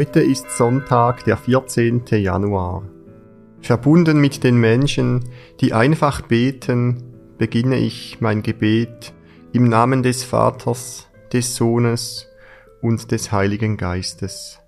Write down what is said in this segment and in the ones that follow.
Heute ist Sonntag, der 14. Januar. Verbunden mit den Menschen, die einfach beten, beginne ich mein Gebet im Namen des Vaters, des Sohnes und des Heiligen Geistes.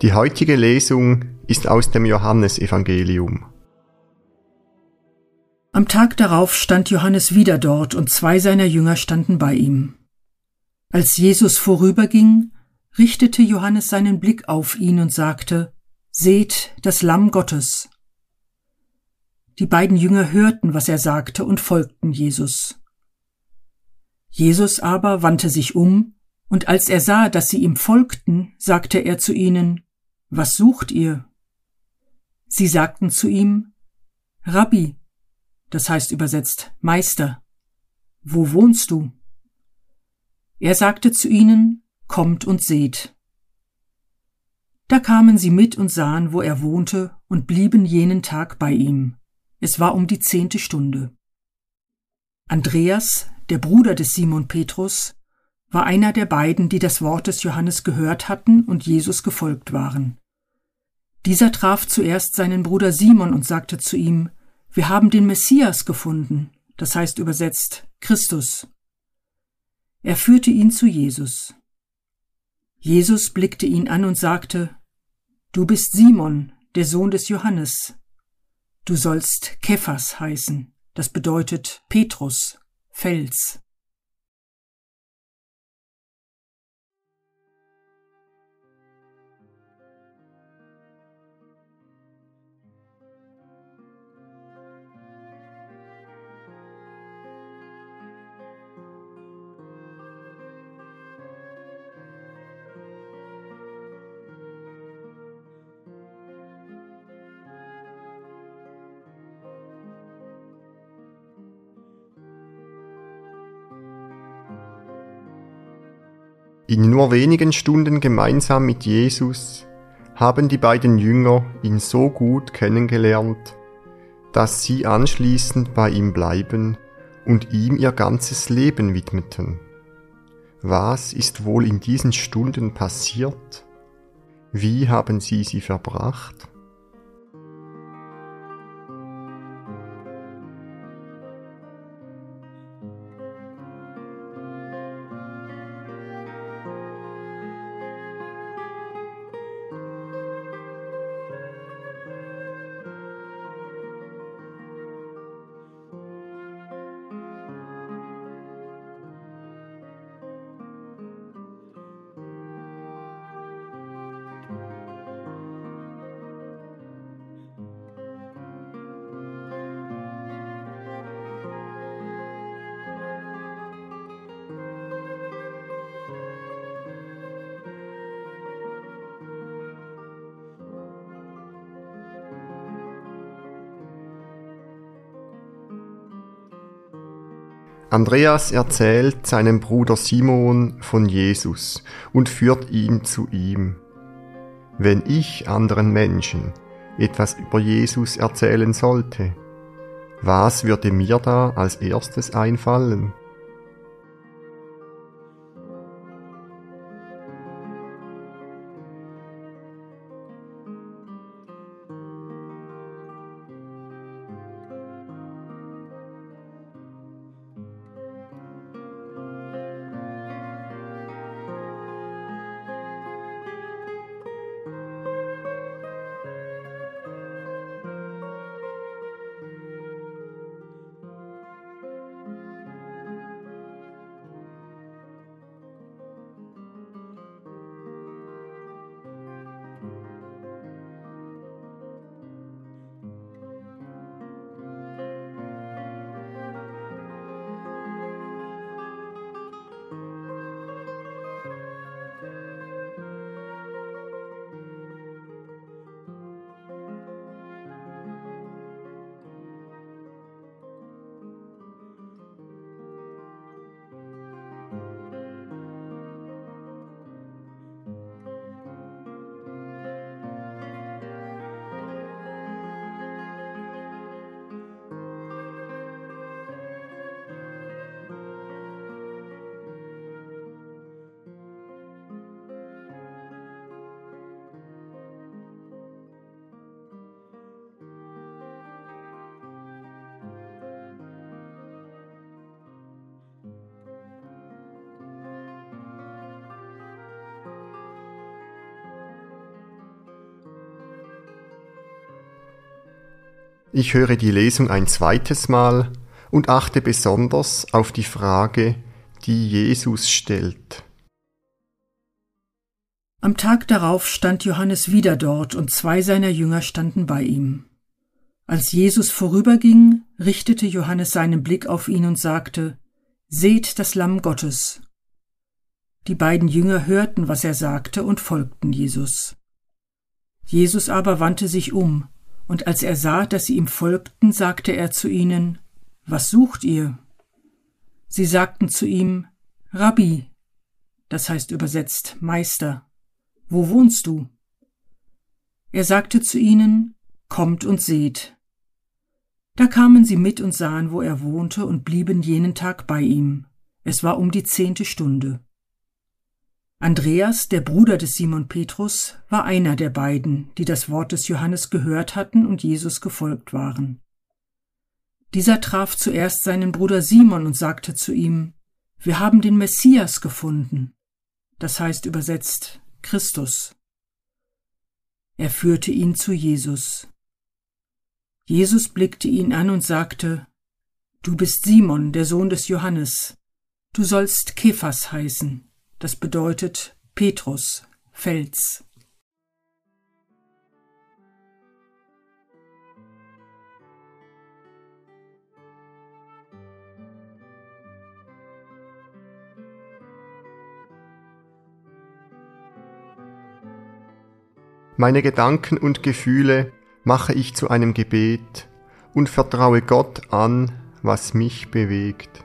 Die heutige Lesung ist aus dem Johannesevangelium. Am Tag darauf stand Johannes wieder dort und zwei seiner Jünger standen bei ihm. Als Jesus vorüberging, richtete Johannes seinen Blick auf ihn und sagte, Seht das Lamm Gottes. Die beiden Jünger hörten, was er sagte, und folgten Jesus. Jesus aber wandte sich um, und als er sah, dass sie ihm folgten, sagte er zu ihnen, was sucht ihr? Sie sagten zu ihm, Rabbi, das heißt übersetzt Meister, wo wohnst du? Er sagte zu ihnen, Kommt und seht. Da kamen sie mit und sahen, wo er wohnte, und blieben jenen Tag bei ihm. Es war um die zehnte Stunde. Andreas, der Bruder des Simon Petrus, war einer der beiden, die das Wort des Johannes gehört hatten und Jesus gefolgt waren. Dieser traf zuerst seinen Bruder Simon und sagte zu ihm, wir haben den Messias gefunden, das heißt übersetzt Christus. Er führte ihn zu Jesus. Jesus blickte ihn an und sagte, Du bist Simon, der Sohn des Johannes. Du sollst Kephas heißen, das bedeutet Petrus, Fels. In nur wenigen Stunden gemeinsam mit Jesus haben die beiden Jünger ihn so gut kennengelernt, dass sie anschließend bei ihm bleiben und ihm ihr ganzes Leben widmeten. Was ist wohl in diesen Stunden passiert? Wie haben sie sie verbracht? Andreas erzählt seinem Bruder Simon von Jesus und führt ihn zu ihm. Wenn ich anderen Menschen etwas über Jesus erzählen sollte, was würde mir da als erstes einfallen? Ich höre die Lesung ein zweites Mal und achte besonders auf die Frage, die Jesus stellt. Am Tag darauf stand Johannes wieder dort und zwei seiner Jünger standen bei ihm. Als Jesus vorüberging, richtete Johannes seinen Blick auf ihn und sagte, Seht das Lamm Gottes. Die beiden Jünger hörten, was er sagte, und folgten Jesus. Jesus aber wandte sich um, und als er sah, dass sie ihm folgten, sagte er zu ihnen, Was sucht ihr? Sie sagten zu ihm, Rabbi, das heißt übersetzt Meister, wo wohnst du? Er sagte zu ihnen, Kommt und seht. Da kamen sie mit und sahen, wo er wohnte, und blieben jenen Tag bei ihm. Es war um die zehnte Stunde. Andreas, der Bruder des Simon Petrus, war einer der beiden, die das Wort des Johannes gehört hatten und Jesus gefolgt waren. Dieser traf zuerst seinen Bruder Simon und sagte zu ihm, Wir haben den Messias gefunden, das heißt übersetzt Christus. Er führte ihn zu Jesus. Jesus blickte ihn an und sagte, Du bist Simon, der Sohn des Johannes, du sollst Kephas heißen, das bedeutet Petrus, Fels. Meine Gedanken und Gefühle mache ich zu einem Gebet und vertraue Gott an, was mich bewegt.